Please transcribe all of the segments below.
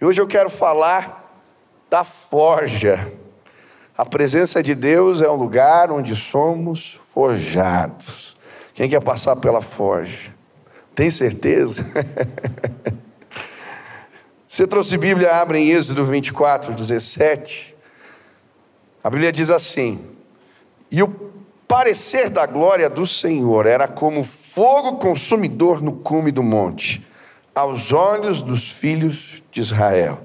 E hoje eu quero falar da forja. A presença de Deus é um lugar onde somos forjados. Quem quer passar pela forja? Tem certeza? Você trouxe Bíblia, abre em Êxodo 24, 17. A Bíblia diz assim: E o parecer da glória do Senhor era como fogo consumidor no cume do monte, aos olhos dos filhos de Israel.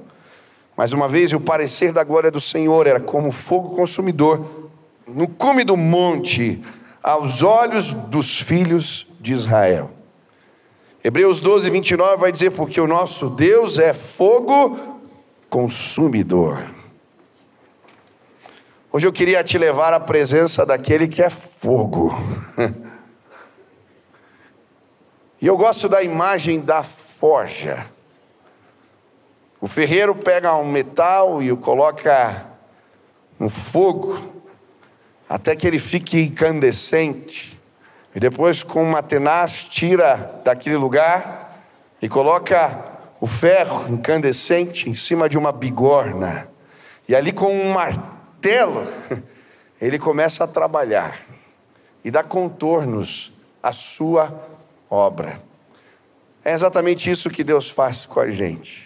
Mais uma vez, o parecer da glória do Senhor era como fogo consumidor no cume do monte, aos olhos dos filhos de Israel. Hebreus 12, 29 vai dizer: Porque o nosso Deus é fogo consumidor. Hoje eu queria te levar à presença daquele que é fogo. E eu gosto da imagem da forja. O ferreiro pega um metal e o coloca no fogo, até que ele fique incandescente. E depois, com uma tenaz, tira daquele lugar e coloca o ferro incandescente em cima de uma bigorna. E ali, com um martelo, ele começa a trabalhar e dá contornos à sua obra. É exatamente isso que Deus faz com a gente.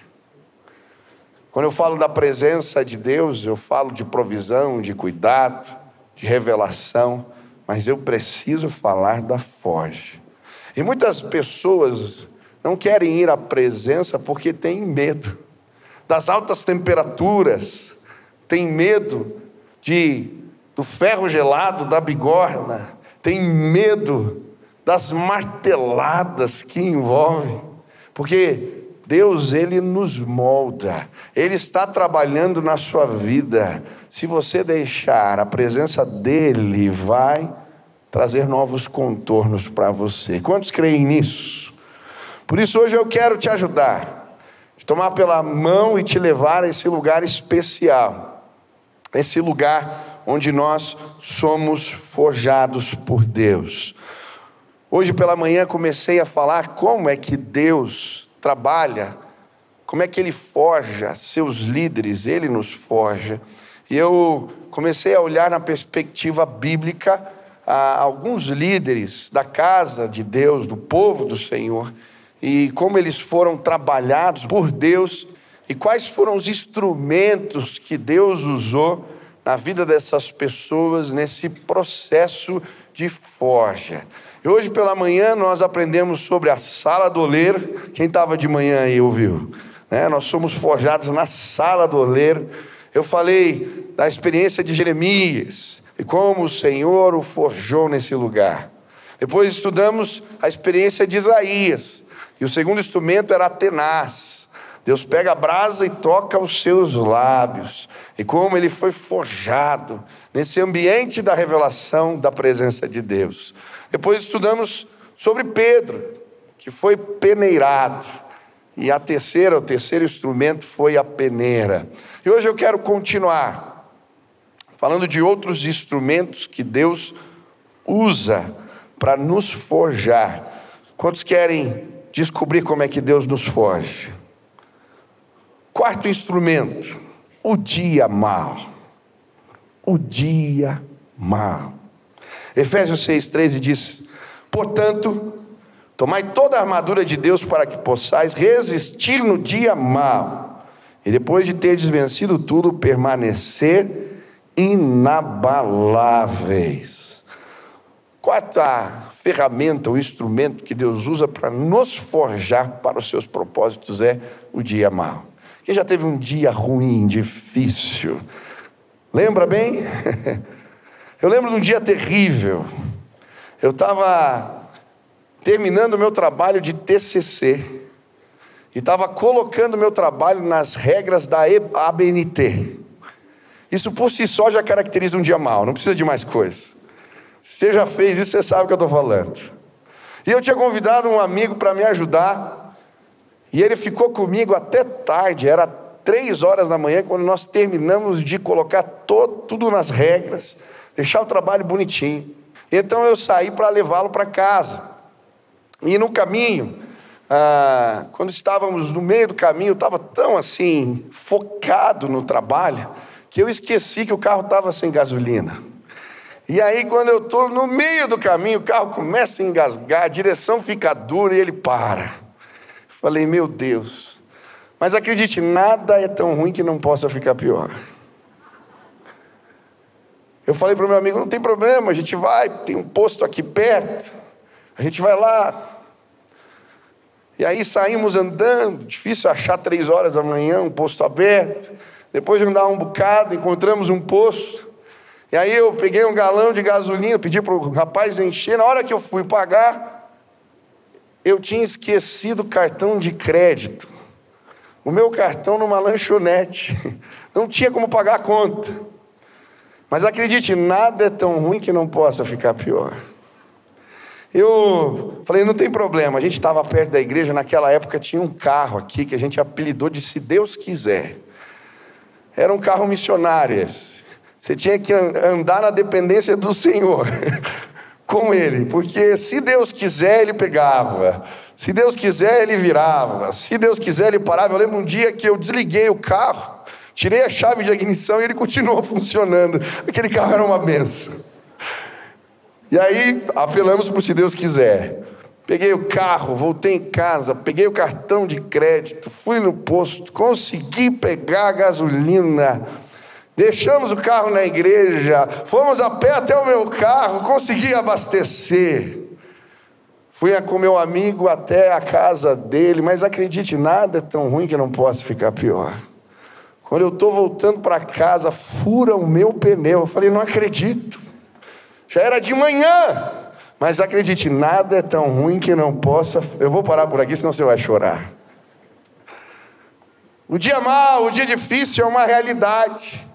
Quando eu falo da presença de Deus, eu falo de provisão, de cuidado, de revelação, mas eu preciso falar da forja. E muitas pessoas não querem ir à presença porque têm medo das altas temperaturas, têm medo de do ferro gelado da bigorna, têm medo das marteladas que envolvem, porque Deus, Ele nos molda, Ele está trabalhando na sua vida. Se você deixar, a presença dEle vai trazer novos contornos para você. Quantos creem nisso? Por isso, hoje eu quero te ajudar, te tomar pela mão e te levar a esse lugar especial, esse lugar onde nós somos forjados por Deus. Hoje pela manhã comecei a falar como é que Deus trabalha, como é que ele forja seus líderes, ele nos forja. E eu comecei a olhar na perspectiva bíblica alguns líderes da casa de Deus, do povo do Senhor, e como eles foram trabalhados por Deus e quais foram os instrumentos que Deus usou na vida dessas pessoas nesse processo de forja. E hoje pela manhã nós aprendemos sobre a sala do oleiro. Quem estava de manhã aí ouviu? Né? Nós somos forjados na sala do oleiro. Eu falei da experiência de Jeremias e como o Senhor o forjou nesse lugar. Depois estudamos a experiência de Isaías. E o segundo instrumento era tenaz. Deus pega a brasa e toca os seus lábios. E como ele foi forjado nesse ambiente da revelação da presença de Deus. Depois estudamos sobre Pedro, que foi peneirado. E a terceira, o terceiro instrumento foi a peneira. E hoje eu quero continuar falando de outros instrumentos que Deus usa para nos forjar. Quantos querem descobrir como é que Deus nos forja? Quarto instrumento, o dia mal. O dia mal. Efésios 6,13 diz: Portanto, tomai toda a armadura de Deus para que possais resistir no dia mau, e depois de ter vencido tudo, permanecer inabaláveis. Quarta ferramenta, o instrumento que Deus usa para nos forjar para os seus propósitos é o dia mau. Quem já teve um dia ruim, difícil? Lembra bem? Eu lembro de um dia terrível. Eu estava terminando o meu trabalho de TCC e estava colocando o meu trabalho nas regras da ABNT. Isso por si só já caracteriza um dia mal, não precisa de mais coisa. Você já fez isso, você sabe o que eu estou falando. E eu tinha convidado um amigo para me ajudar, e ele ficou comigo até tarde, era três horas da manhã, quando nós terminamos de colocar todo, tudo nas regras deixar o trabalho bonitinho. Então eu saí para levá-lo para casa. E no caminho, ah, quando estávamos no meio do caminho, eu estava tão assim, focado no trabalho, que eu esqueci que o carro estava sem gasolina. E aí, quando eu estou no meio do caminho, o carro começa a engasgar, a direção fica dura e ele para. Falei, meu Deus. Mas acredite, nada é tão ruim que não possa ficar pior. Eu falei para o meu amigo: não tem problema, a gente vai, tem um posto aqui perto, a gente vai lá. E aí saímos andando, difícil achar três horas da manhã, um posto aberto. Depois de andar um bocado, encontramos um posto. E aí eu peguei um galão de gasolina, pedi para o rapaz encher. Na hora que eu fui pagar, eu tinha esquecido o cartão de crédito. O meu cartão numa lanchonete. Não tinha como pagar a conta. Mas acredite, nada é tão ruim que não possa ficar pior. Eu falei, não tem problema. A gente estava perto da igreja, naquela época tinha um carro aqui que a gente apelidou de Se Deus Quiser. Era um carro missionário. Você tinha que andar na dependência do Senhor com ele, porque se Deus quiser, ele pegava. Se Deus quiser, ele virava. Se Deus quiser, ele parava. Eu lembro um dia que eu desliguei o carro, tirei a chave de ignição e ele continuou funcionando. Aquele carro era uma benção. E aí apelamos para se Deus quiser. Peguei o carro, voltei em casa, peguei o cartão de crédito, fui no posto, consegui pegar a gasolina Deixamos o carro na igreja, fomos a pé até o meu carro, consegui abastecer. Fui com meu amigo até a casa dele, mas acredite, nada é tão ruim que não possa ficar pior. Quando eu estou voltando para casa, fura o meu pneu. Eu falei, não acredito. Já era de manhã. Mas acredite, nada é tão ruim que não possa. Eu vou parar por aqui, senão você vai chorar. O dia mau, o dia difícil é uma realidade.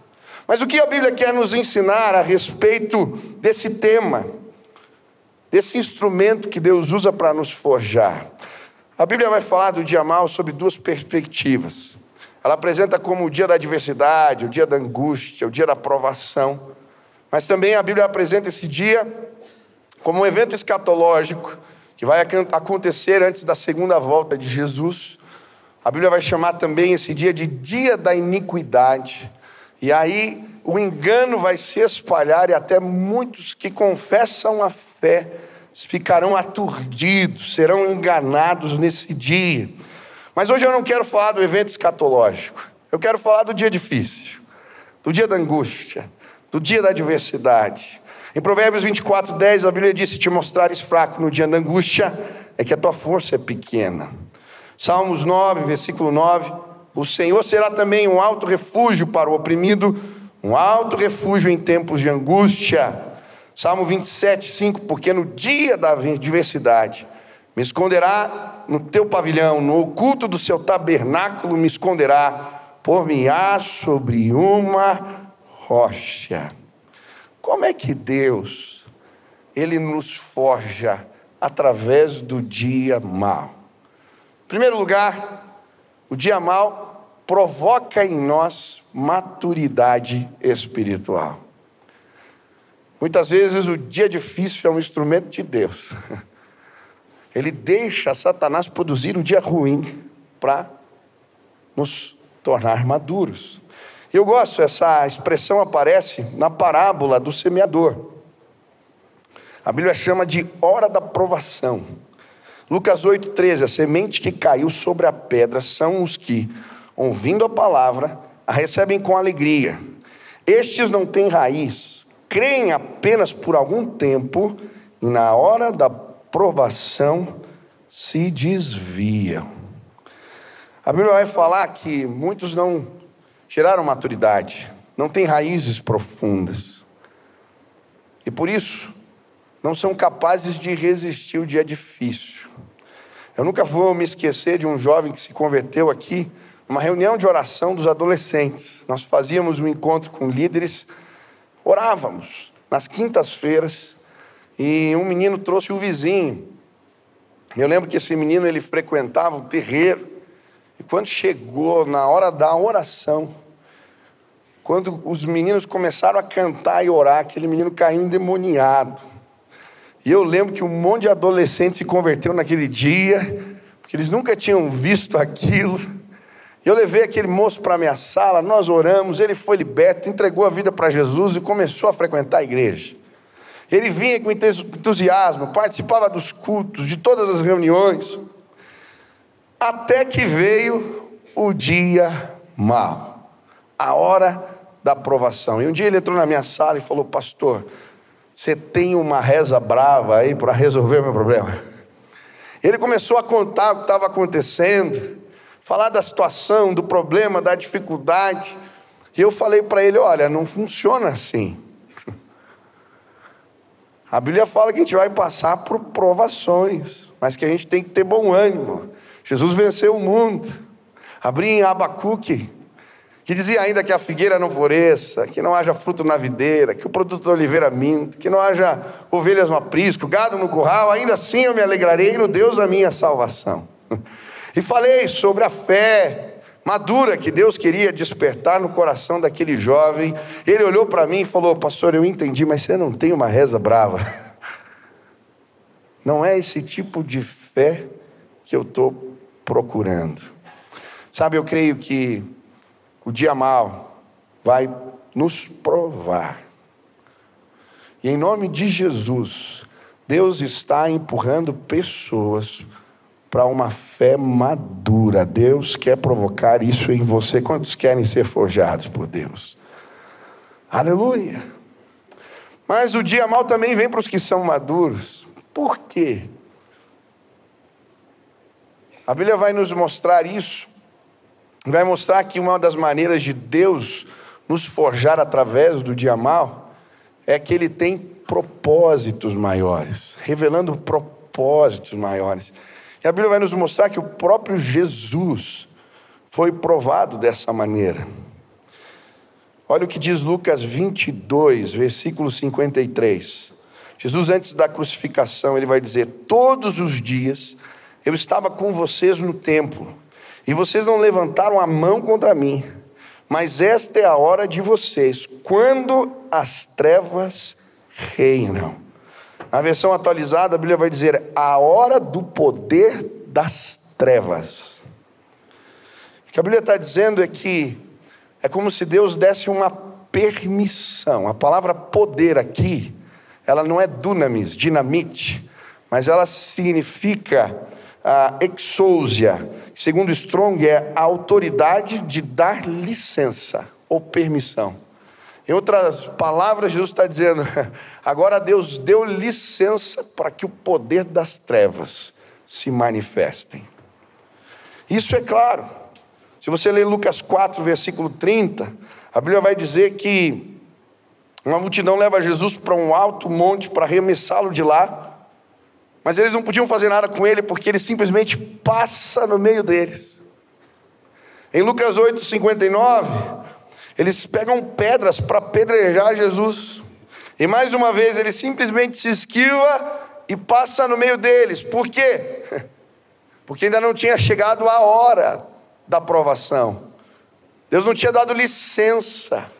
Mas o que a Bíblia quer nos ensinar a respeito desse tema, desse instrumento que Deus usa para nos forjar? A Bíblia vai falar do dia mal sob duas perspectivas. Ela apresenta como o dia da adversidade, o dia da angústia, o dia da provação. Mas também a Bíblia apresenta esse dia como um evento escatológico que vai acontecer antes da segunda volta de Jesus. A Bíblia vai chamar também esse dia de dia da iniquidade. E aí o engano vai se espalhar e até muitos que confessam a fé ficarão aturdidos, serão enganados nesse dia. Mas hoje eu não quero falar do evento escatológico. Eu quero falar do dia difícil, do dia da angústia, do dia da adversidade. Em Provérbios 24, 10, a Bíblia diz: Se te mostrares fraco no dia da angústia, é que a tua força é pequena. Salmos 9, versículo 9. O Senhor será também um alto refúgio para o oprimido, um alto refúgio em tempos de angústia. Salmo 27, 5: Porque no dia da adversidade me esconderá no teu pavilhão, no oculto do seu tabernáculo me esconderá, por-me-á sobre uma rocha. Como é que Deus, Ele nos forja através do dia mau? Em primeiro lugar, o dia mal provoca em nós maturidade espiritual. Muitas vezes o dia difícil é um instrumento de Deus. Ele deixa Satanás produzir o dia ruim para nos tornar maduros. Eu gosto, essa expressão aparece na parábola do semeador. A Bíblia chama de hora da provação. Lucas 8,13: A semente que caiu sobre a pedra são os que, ouvindo a palavra, a recebem com alegria. Estes não têm raiz, creem apenas por algum tempo e, na hora da provação, se desviam. A Bíblia vai falar que muitos não tiraram maturidade, não têm raízes profundas. E por isso, não são capazes de resistir o dia difícil. Eu nunca vou me esquecer de um jovem que se converteu aqui, numa reunião de oração dos adolescentes. Nós fazíamos um encontro com líderes, orávamos nas quintas-feiras, e um menino trouxe o vizinho. Eu lembro que esse menino ele frequentava o terreiro, e quando chegou na hora da oração, quando os meninos começaram a cantar e orar, aquele menino caiu endemoniado. E eu lembro que um monte de adolescentes se converteu naquele dia, porque que eles nunca tinham visto aquilo. Eu levei aquele moço para a minha sala, nós oramos, ele foi liberto, entregou a vida para Jesus e começou a frequentar a igreja. Ele vinha com entusiasmo, participava dos cultos, de todas as reuniões, até que veio o dia mau, a hora da aprovação. E um dia ele entrou na minha sala e falou: Pastor, você tem uma reza brava aí para resolver o meu problema? Ele começou a contar o que estava acontecendo falar da situação, do problema, da dificuldade. E eu falei para ele: olha, não funciona assim. A Bíblia fala que a gente vai passar por provações, mas que a gente tem que ter bom ânimo. Jesus venceu o mundo. Abri em Abacuque, que dizia ainda que a figueira não floresça, que não haja fruto na videira, que o produto da oliveira minta, que não haja ovelhas no aprisco, gado no curral, ainda assim eu me alegrarei no Deus da minha salvação. E falei sobre a fé madura que Deus queria despertar no coração daquele jovem. Ele olhou para mim e falou: Pastor, eu entendi, mas você não tem uma reza brava. Não é esse tipo de fé que eu estou procurando. Sabe, eu creio que o dia mal vai nos provar. E em nome de Jesus, Deus está empurrando pessoas para uma fé madura. Deus quer provocar isso em você. Quantos querem ser forjados por Deus? Aleluia. Mas o dia mal também vem para os que são maduros. Por quê? A Bíblia vai nos mostrar isso. Vai mostrar que uma das maneiras de Deus nos forjar através do dia mal é que ele tem propósitos maiores, revelando propósitos maiores. E a Bíblia vai nos mostrar que o próprio Jesus foi provado dessa maneira. Olha o que diz Lucas 22, versículo 53. Jesus, antes da crucificação, ele vai dizer: Todos os dias eu estava com vocês no templo, e vocês não levantaram a mão contra mim, mas esta é a hora de vocês, quando as trevas reinam. Na versão atualizada, a Bíblia vai dizer a hora do poder das trevas. O que a Bíblia está dizendo é que é como se Deus desse uma permissão. A palavra poder aqui, ela não é dunamis, dinamite, mas ela significa a exousia. Segundo Strong, é a autoridade de dar licença ou permissão. Em outras palavras, Jesus está dizendo: agora Deus deu licença para que o poder das trevas se manifestem. Isso é claro. Se você ler Lucas 4, versículo 30, a Bíblia vai dizer que uma multidão leva Jesus para um alto monte para arremessá-lo de lá, mas eles não podiam fazer nada com ele porque ele simplesmente passa no meio deles. Em Lucas 8, 59, eles pegam pedras para apedrejar Jesus. E mais uma vez ele simplesmente se esquiva e passa no meio deles. Por quê? Porque ainda não tinha chegado a hora da provação. Deus não tinha dado licença.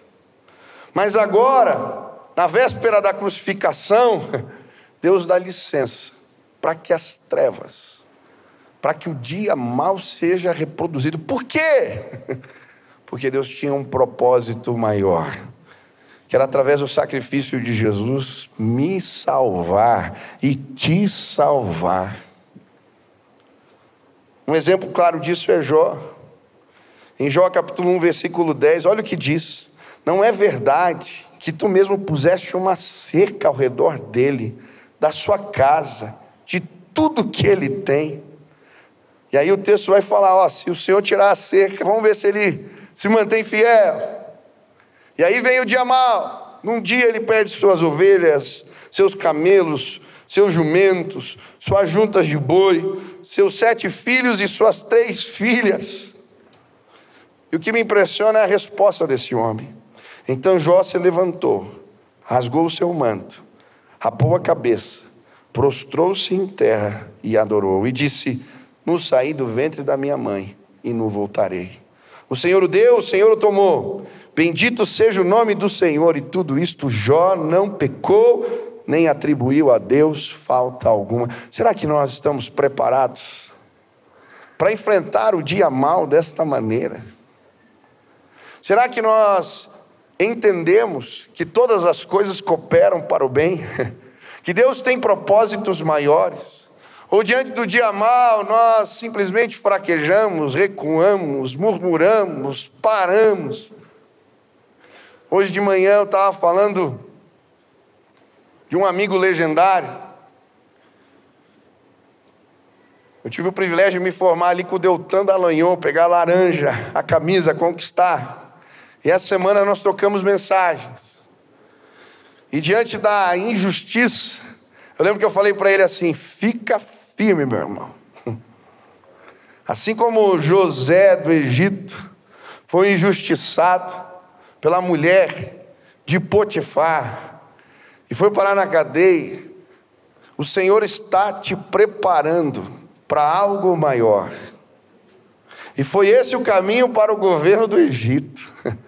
Mas agora, na véspera da crucificação, Deus dá licença para que as trevas, para que o dia mal seja reproduzido. Por quê? porque Deus tinha um propósito maior, que era através do sacrifício de Jesus me salvar e te salvar. Um exemplo claro disso é Jó. Em Jó capítulo 1, versículo 10, olha o que diz: Não é verdade que tu mesmo puseste uma cerca ao redor dele, da sua casa, tudo que ele tem. E aí o texto vai falar: ó, se o Senhor tirar a cerca, vamos ver se ele se mantém fiel. E aí vem o dia mal. Num dia ele perde suas ovelhas, seus camelos, seus jumentos, suas juntas de boi, seus sete filhos e suas três filhas. E o que me impressiona é a resposta desse homem. Então Jó se levantou, rasgou o seu manto, rapou a cabeça, prostrou-se em terra e adorou, e disse: No saí do ventre da minha mãe e não voltarei. O Senhor o deu, o Senhor o tomou. Bendito seja o nome do Senhor, e tudo isto Jó não pecou, nem atribuiu a Deus falta alguma. Será que nós estamos preparados para enfrentar o dia mal desta maneira? Será que nós entendemos que todas as coisas cooperam para o bem? Que Deus tem propósitos maiores? Ou diante do dia mal, nós simplesmente fraquejamos, recuamos, murmuramos, paramos. Hoje de manhã eu estava falando de um amigo legendário. Eu tive o privilégio de me formar ali com o Deltan Dallagnol, pegar a laranja, a camisa, conquistar. E essa semana nós trocamos mensagens. E diante da injustiça, eu lembro que eu falei para ele assim: fica firme, meu irmão. Assim como José do Egito foi injustiçado pela mulher de Potifar, e foi parar na cadeia, o Senhor está te preparando para algo maior. E foi esse o caminho para o governo do Egito.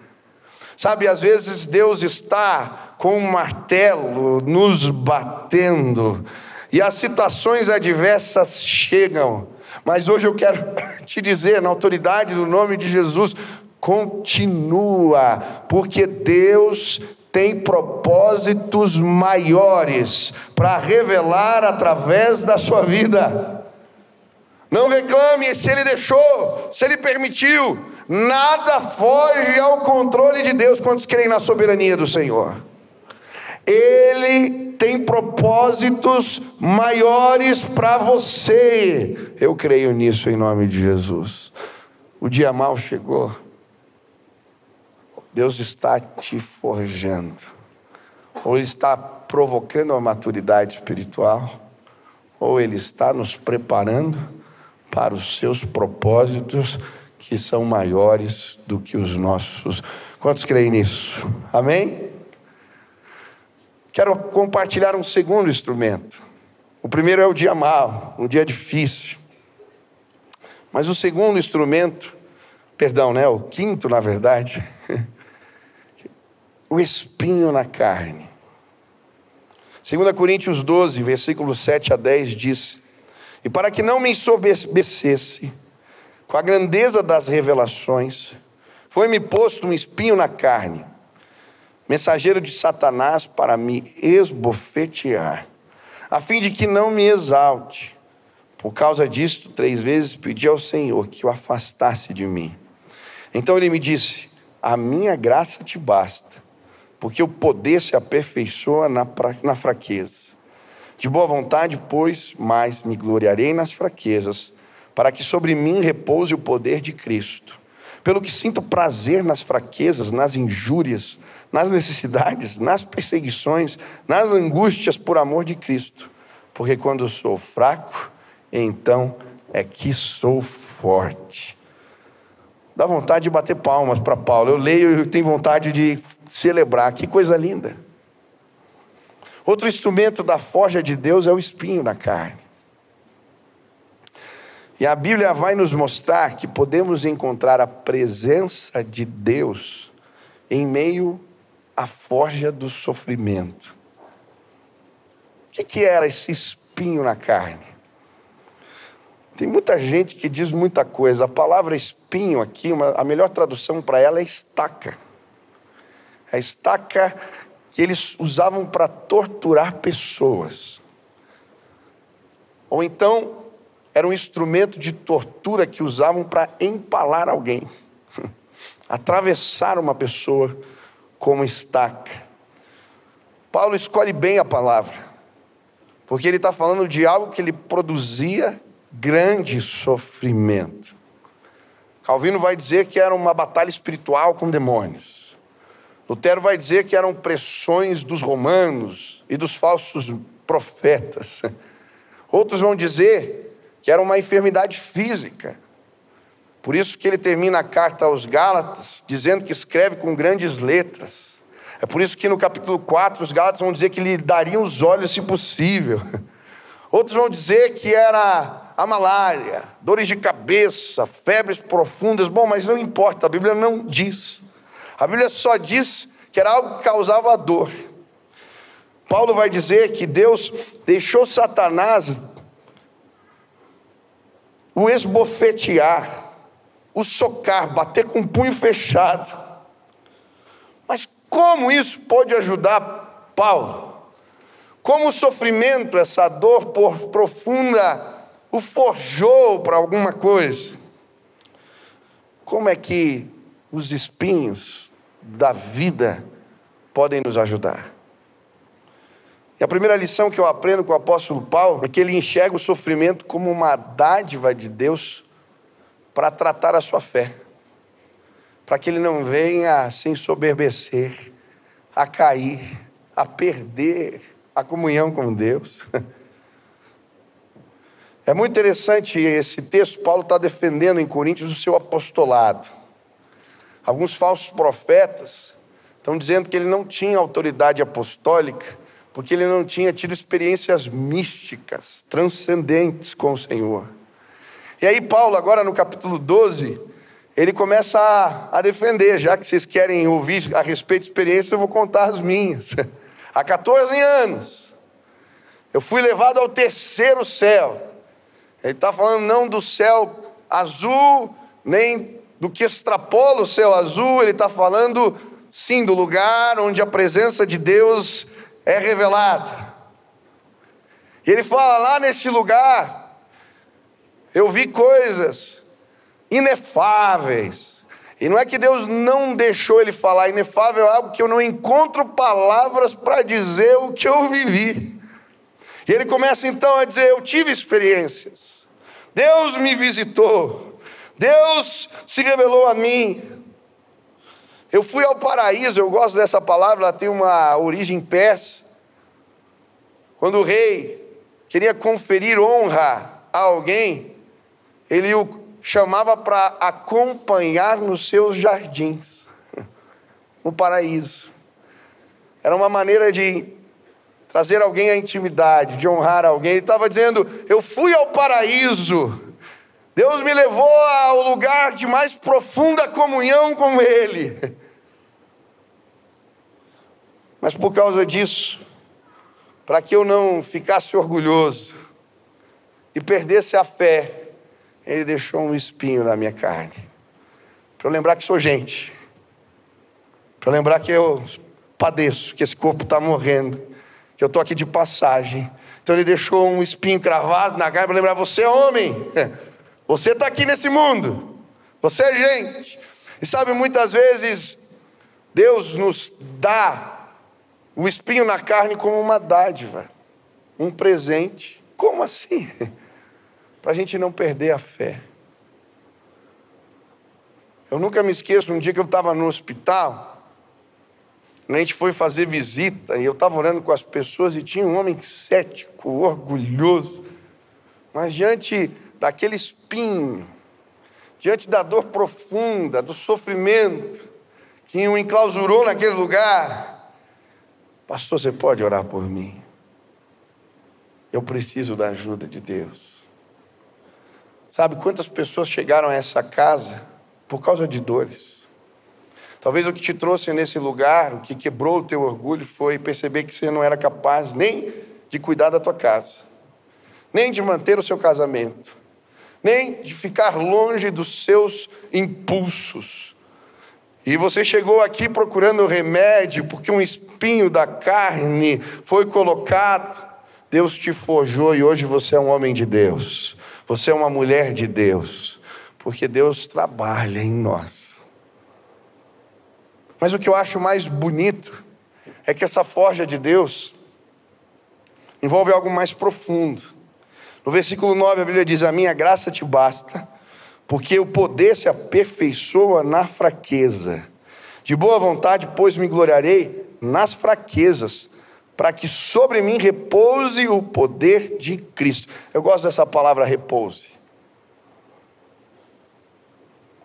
Sabe, às vezes Deus está com um martelo nos batendo, e as situações adversas chegam, mas hoje eu quero te dizer, na autoridade do nome de Jesus, continua, porque Deus tem propósitos maiores para revelar através da sua vida. Não reclame se ele deixou, se ele permitiu, nada foge ao controle de Deus. Quantos creem na soberania do Senhor? Ele tem propósitos maiores para você. Eu creio nisso em nome de Jesus. O dia mal chegou. Deus está te forjando, ou está provocando a maturidade espiritual, ou Ele está nos preparando para os seus propósitos que são maiores do que os nossos. Quantos creem nisso? Amém? Quero compartilhar um segundo instrumento. O primeiro é o dia mau, um dia difícil. Mas o segundo instrumento, perdão, né? O quinto, na verdade. o espinho na carne. 2 Coríntios 12, versículos 7 a 10 diz: E para que não me ensoberbecesse com a grandeza das revelações, foi-me posto um espinho na carne, mensageiro de Satanás para me esbofetear, a fim de que não me exalte. Por causa disto, três vezes pedi ao Senhor que o afastasse de mim. Então ele me disse: A minha graça te basta porque o poder se aperfeiçoa na, na fraqueza. De boa vontade, pois, mais me gloriarei nas fraquezas, para que sobre mim repouse o poder de Cristo. Pelo que sinto prazer nas fraquezas, nas injúrias, nas necessidades, nas perseguições, nas angústias por amor de Cristo. Porque quando sou fraco, então é que sou forte. Dá vontade de bater palmas para Paulo. Eu leio e tenho vontade de celebrar. Que coisa linda. Outro instrumento da forja de Deus é o espinho na carne. E a Bíblia vai nos mostrar que podemos encontrar a presença de Deus em meio à forja do sofrimento. O que, era esse espinho na carne? Tem muita gente que diz muita coisa. A palavra espinho aqui, uma, a melhor tradução para ela é estaca. A estaca que eles usavam para torturar pessoas. Ou então, era um instrumento de tortura que usavam para empalar alguém, atravessar uma pessoa como estaca. Paulo escolhe bem a palavra, porque ele está falando de algo que ele produzia grande sofrimento. Calvino vai dizer que era uma batalha espiritual com demônios. Lutero vai dizer que eram pressões dos romanos e dos falsos profetas. Outros vão dizer que era uma enfermidade física. Por isso que ele termina a carta aos Gálatas dizendo que escreve com grandes letras. É por isso que no capítulo 4 os Gálatas vão dizer que lhe dariam os olhos se possível. Outros vão dizer que era a malária, dores de cabeça, febres profundas. Bom, mas não importa, a Bíblia não diz. A Bíblia só diz que era algo que causava dor. Paulo vai dizer que Deus deixou Satanás o esbofetear, o socar, bater com o punho fechado. Mas como isso pode ajudar Paulo? Como o sofrimento, essa dor profunda, o forjou para alguma coisa? Como é que os espinhos da vida podem nos ajudar? E a primeira lição que eu aprendo com o apóstolo Paulo é que ele enxerga o sofrimento como uma dádiva de Deus para tratar a sua fé, para que ele não venha se ensoberbecer, a cair, a perder a comunhão com Deus. É muito interessante esse texto, Paulo está defendendo em Coríntios o seu apostolado. Alguns falsos profetas estão dizendo que ele não tinha autoridade apostólica porque ele não tinha tido experiências místicas, transcendentes com o Senhor. E aí, Paulo, agora no capítulo 12, ele começa a, a defender, já que vocês querem ouvir a respeito de experiência, eu vou contar as minhas. Há 14 anos, eu fui levado ao terceiro céu. Ele está falando não do céu azul, nem do que extrapola o céu azul, ele está falando sim do lugar onde a presença de Deus é revelada. E ele fala lá nesse lugar, eu vi coisas inefáveis. E não é que Deus não deixou ele falar, inefável é algo que eu não encontro palavras para dizer o que eu vivi. E ele começa então a dizer: Eu tive experiências, Deus me visitou, Deus se revelou a mim, eu fui ao paraíso, eu gosto dessa palavra, ela tem uma origem persa. Quando o rei queria conferir honra a alguém, ele o chamava para acompanhar nos seus jardins, no paraíso. Era uma maneira de trazer alguém à intimidade, de honrar alguém. Ele estava dizendo: Eu fui ao paraíso. Deus me levou ao lugar de mais profunda comunhão com Ele. Mas por causa disso, para que eu não ficasse orgulhoso e perdesse a fé, Ele deixou um espinho na minha carne. Para eu lembrar que sou gente. Para lembrar que eu padeço, que esse corpo está morrendo, que eu estou aqui de passagem. Então Ele deixou um espinho cravado na carne para lembrar: você é homem, você está aqui nesse mundo, você é gente. E sabe, muitas vezes Deus nos dá o espinho na carne como uma dádiva, um presente. Como assim? Para a gente não perder a fé. Eu nunca me esqueço, um dia que eu estava no hospital, a gente foi fazer visita, e eu estava orando com as pessoas, e tinha um homem cético, orgulhoso, mas diante daquele espinho, diante da dor profunda, do sofrimento, que o enclausurou naquele lugar, Pastor, você pode orar por mim? Eu preciso da ajuda de Deus. Sabe quantas pessoas chegaram a essa casa por causa de dores? Talvez o que te trouxe nesse lugar, o que quebrou o teu orgulho, foi perceber que você não era capaz nem de cuidar da tua casa, nem de manter o seu casamento, nem de ficar longe dos seus impulsos e você chegou aqui procurando remédio, porque um espinho da carne foi colocado. Deus te forjou e hoje você é um homem de Deus. Você é uma mulher de Deus. Porque Deus trabalha em nós. Mas o que eu acho mais bonito é que essa forja de Deus envolve algo mais profundo. No versículo 9 a Bíblia diz: A minha graça te basta porque o poder se aperfeiçoa na fraqueza. De boa vontade, pois me gloriarei nas fraquezas, para que sobre mim repouse o poder de Cristo. Eu gosto dessa palavra repouse.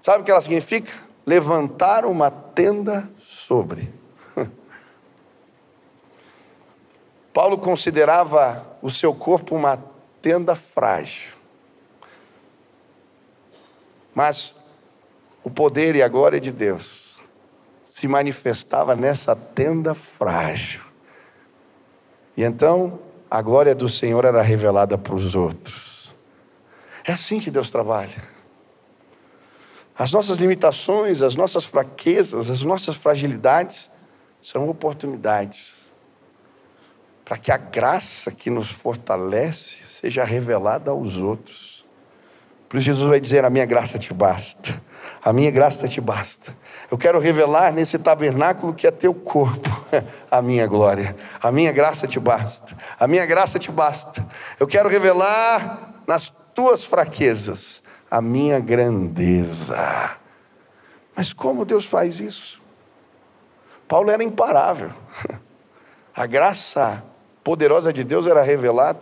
Sabe o que ela significa? Levantar uma tenda sobre. Paulo considerava o seu corpo uma tenda frágil. Mas o poder e a glória de Deus se manifestava nessa tenda frágil. E então a glória do Senhor era revelada para os outros. É assim que Deus trabalha. As nossas limitações, as nossas fraquezas, as nossas fragilidades são oportunidades para que a graça que nos fortalece seja revelada aos outros. Por isso Jesus vai dizer: A minha graça te basta, a minha graça te basta. Eu quero revelar nesse tabernáculo que é teu corpo a minha glória, a minha graça te basta, a minha graça te basta. Eu quero revelar nas tuas fraquezas a minha grandeza. Mas como Deus faz isso? Paulo era imparável. A graça poderosa de Deus era revelada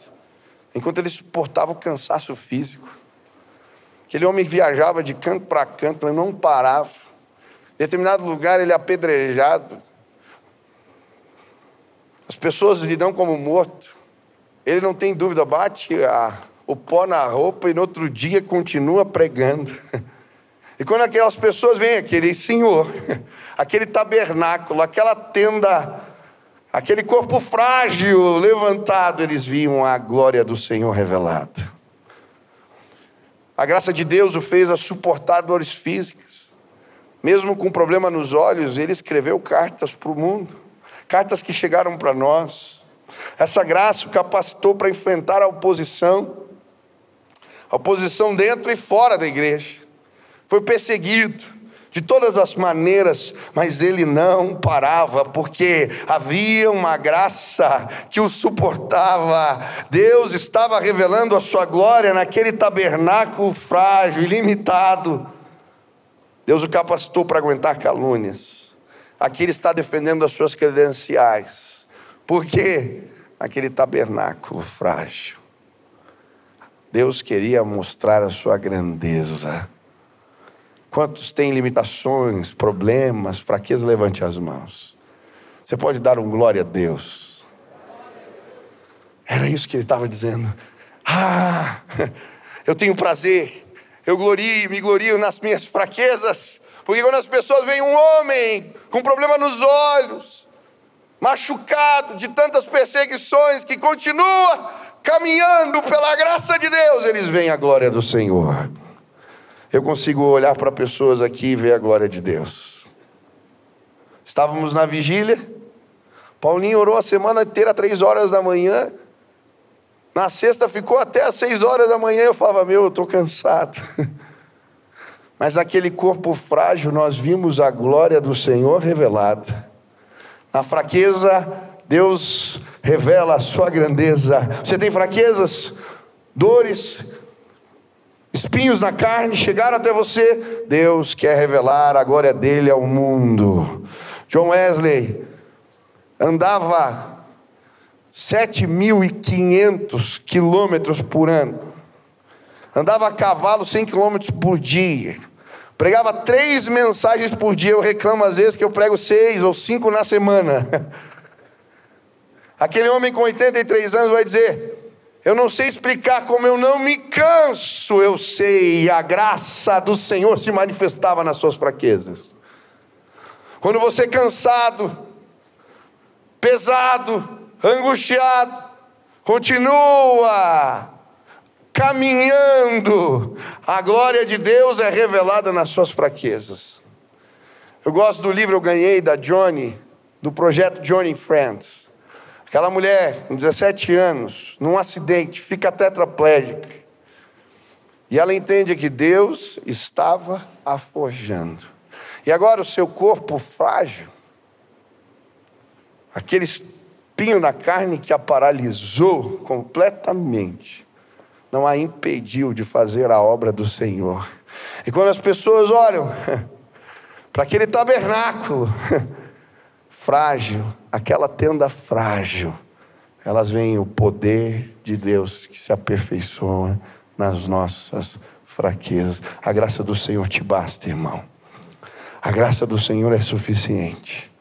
enquanto ele suportava o cansaço físico. Aquele homem viajava de canto para canto, ele não parava. Em determinado lugar ele é apedrejado. As pessoas lhe dão como morto. Ele não tem dúvida, bate a, o pó na roupa e no outro dia continua pregando. E quando aquelas pessoas vêm, aquele senhor, aquele tabernáculo, aquela tenda, aquele corpo frágil levantado, eles viam a glória do Senhor revelada. A graça de Deus o fez a suportar dores físicas. Mesmo com problema nos olhos, ele escreveu cartas para o mundo, cartas que chegaram para nós. Essa graça o capacitou para enfrentar a oposição, a oposição dentro e fora da igreja foi perseguido de todas as maneiras, mas ele não parava, porque havia uma graça que o suportava. Deus estava revelando a sua glória naquele tabernáculo frágil, ilimitado. Deus o capacitou para aguentar calúnias. Aqui ele está defendendo as suas credenciais. Por quê? Naquele tabernáculo frágil. Deus queria mostrar a sua grandeza. Quantos têm limitações, problemas, fraquezas, levante as mãos. Você pode dar um glória a Deus. Era isso que ele estava dizendo. Ah, eu tenho prazer, eu glorio, me glorio nas minhas fraquezas, porque quando as pessoas veem um homem com problema nos olhos, machucado de tantas perseguições, que continua caminhando pela graça de Deus, eles veem a glória do Senhor eu consigo olhar para pessoas aqui e ver a glória de Deus. Estávamos na vigília, Paulinho orou a semana inteira, três horas da manhã. Na sexta ficou até às seis horas da manhã. Eu falava, meu, eu estou cansado. Mas aquele corpo frágil, nós vimos a glória do Senhor revelada. Na fraqueza, Deus revela a sua grandeza. Você tem fraquezas, dores, espinhos na carne chegaram até você, Deus quer revelar a glória dele ao mundo. John Wesley andava 7.500 quilômetros por ano, andava a cavalo 100 quilômetros por dia, pregava três mensagens por dia. Eu reclamo às vezes que eu prego seis ou cinco na semana. Aquele homem com 83 anos vai dizer: eu não sei explicar como eu não me canso, eu sei, a graça do Senhor se manifestava nas suas fraquezas. Quando você cansado, pesado, angustiado, continua caminhando, a glória de Deus é revelada nas suas fraquezas. Eu gosto do livro eu ganhei da Johnny, do projeto Johnny Friends. Aquela mulher, com 17 anos, num acidente, fica tetraplégica. E ela entende que Deus estava a forjando. E agora o seu corpo frágil, aquele espinho na carne que a paralisou completamente, não a impediu de fazer a obra do Senhor. E quando as pessoas olham para aquele tabernáculo, frágil, aquela tenda frágil, elas veem o poder de Deus que se aperfeiçoa nas nossas fraquezas. A graça do Senhor te basta, irmão. A graça do Senhor é suficiente.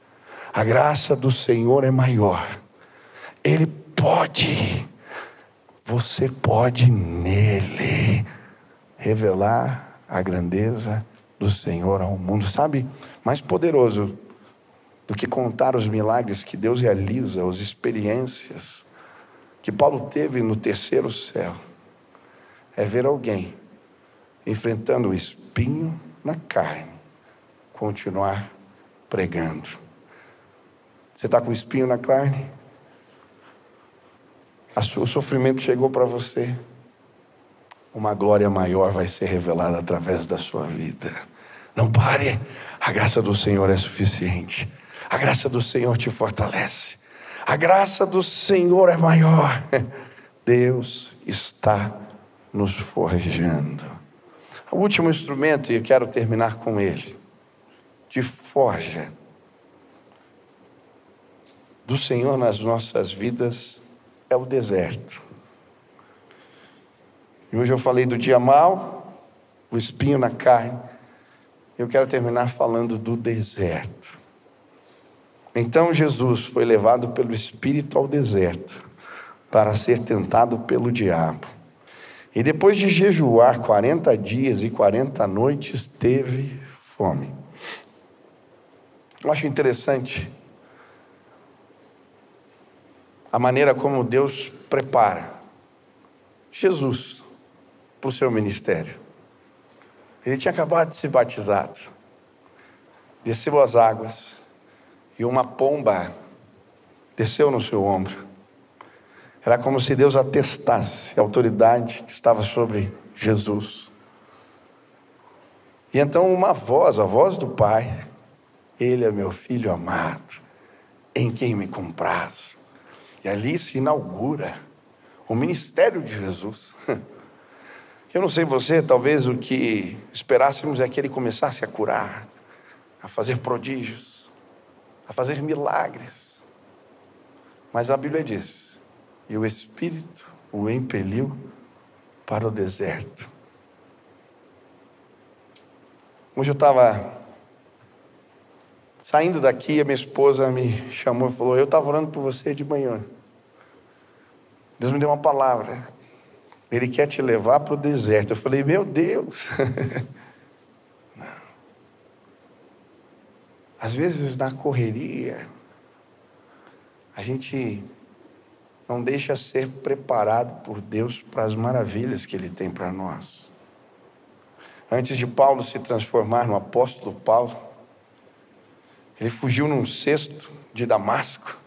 A graça do Senhor é maior. Ele pode, você pode nele revelar a grandeza do Senhor ao mundo. Sabe, mais poderoso do que contar os milagres que Deus realiza, as experiências que Paulo teve no terceiro céu, é ver alguém enfrentando o espinho na carne, continuar pregando. Você está com espinho na carne? O sofrimento chegou para você. Uma glória maior vai ser revelada através da sua vida. Não pare, a graça do Senhor é suficiente. A graça do Senhor te fortalece. A graça do Senhor é maior. Deus está nos forjando. O último instrumento, e eu quero terminar com ele, de forja do Senhor nas nossas vidas é o deserto. E hoje eu falei do dia mal, o espinho na carne. Eu quero terminar falando do deserto. Então Jesus foi levado pelo Espírito ao deserto para ser tentado pelo diabo. E depois de jejuar 40 dias e 40 noites, teve fome. Eu acho interessante a maneira como Deus prepara Jesus para o seu ministério. Ele tinha acabado de ser batizado, desceu as águas e uma pomba desceu no seu ombro. Era como se Deus atestasse a autoridade que estava sobre Jesus. E então uma voz, a voz do Pai, Ele é meu filho amado, em quem me comprazo. E ali se inaugura o ministério de Jesus. Eu não sei você, talvez o que esperássemos é que ele começasse a curar, a fazer prodígios, a fazer milagres. Mas a Bíblia diz: e o Espírito o impeliu para o deserto. Hoje eu estava Saindo daqui, a minha esposa me chamou e falou: Eu estava orando por você de manhã. Deus me deu uma palavra. Ele quer te levar para o deserto. Eu falei: Meu Deus. Às vezes, na correria, a gente não deixa ser preparado por Deus para as maravilhas que Ele tem para nós. Antes de Paulo se transformar no apóstolo Paulo, ele fugiu num cesto de Damasco,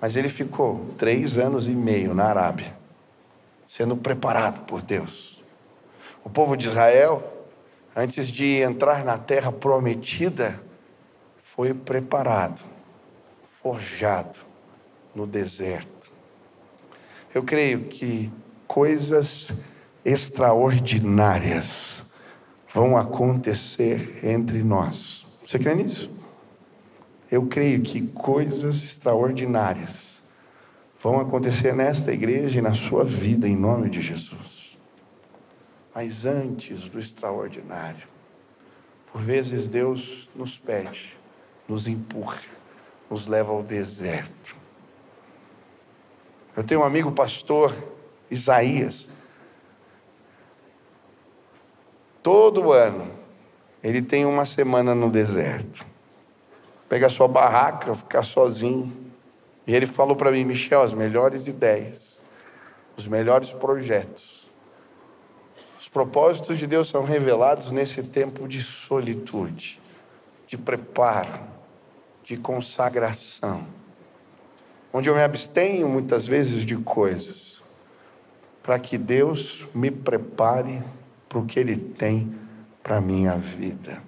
mas ele ficou três anos e meio na Arábia, sendo preparado por Deus. O povo de Israel, antes de entrar na terra prometida, foi preparado, forjado no deserto. Eu creio que coisas extraordinárias vão acontecer entre nós. Você crê nisso? eu creio que coisas extraordinárias vão acontecer nesta igreja e na sua vida, em nome de Jesus. Mas antes do extraordinário, por vezes Deus nos pede, nos empurra, nos leva ao deserto. Eu tenho um amigo pastor, Isaías. Todo ano, ele tem uma semana no deserto pegar sua barraca, ficar sozinho. E ele falou para mim, Michel, as melhores ideias, os melhores projetos. Os propósitos de Deus são revelados nesse tempo de solitude, de preparo, de consagração, onde eu me abstenho muitas vezes de coisas, para que Deus me prepare para o que Ele tem para a minha vida.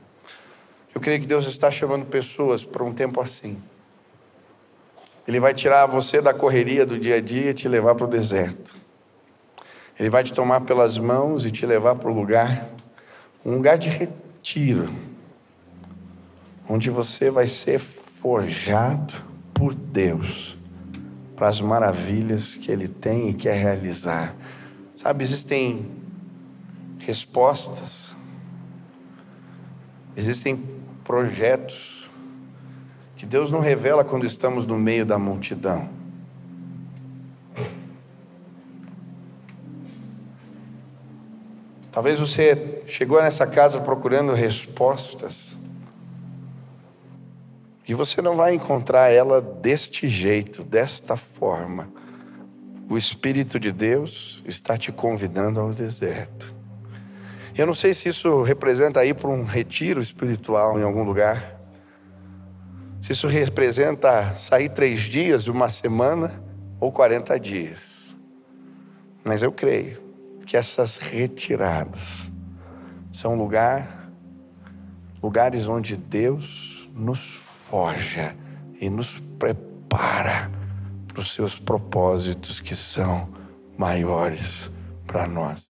Eu creio que Deus está chamando pessoas para um tempo assim. Ele vai tirar você da correria do dia a dia e te levar para o deserto. Ele vai te tomar pelas mãos e te levar para o lugar, um lugar de retiro, onde você vai ser forjado por Deus para as maravilhas que Ele tem e quer realizar. Sabe, existem respostas, existem projetos que Deus não revela quando estamos no meio da multidão. Talvez você chegou nessa casa procurando respostas e você não vai encontrar ela deste jeito, desta forma. o Espírito de Deus está te convidando ao deserto. Eu não sei se isso representa ir para um retiro espiritual em algum lugar. Se isso representa sair três dias, uma semana ou 40 dias. Mas eu creio que essas retiradas são lugar, lugares onde Deus nos forja e nos prepara para os seus propósitos que são maiores para nós.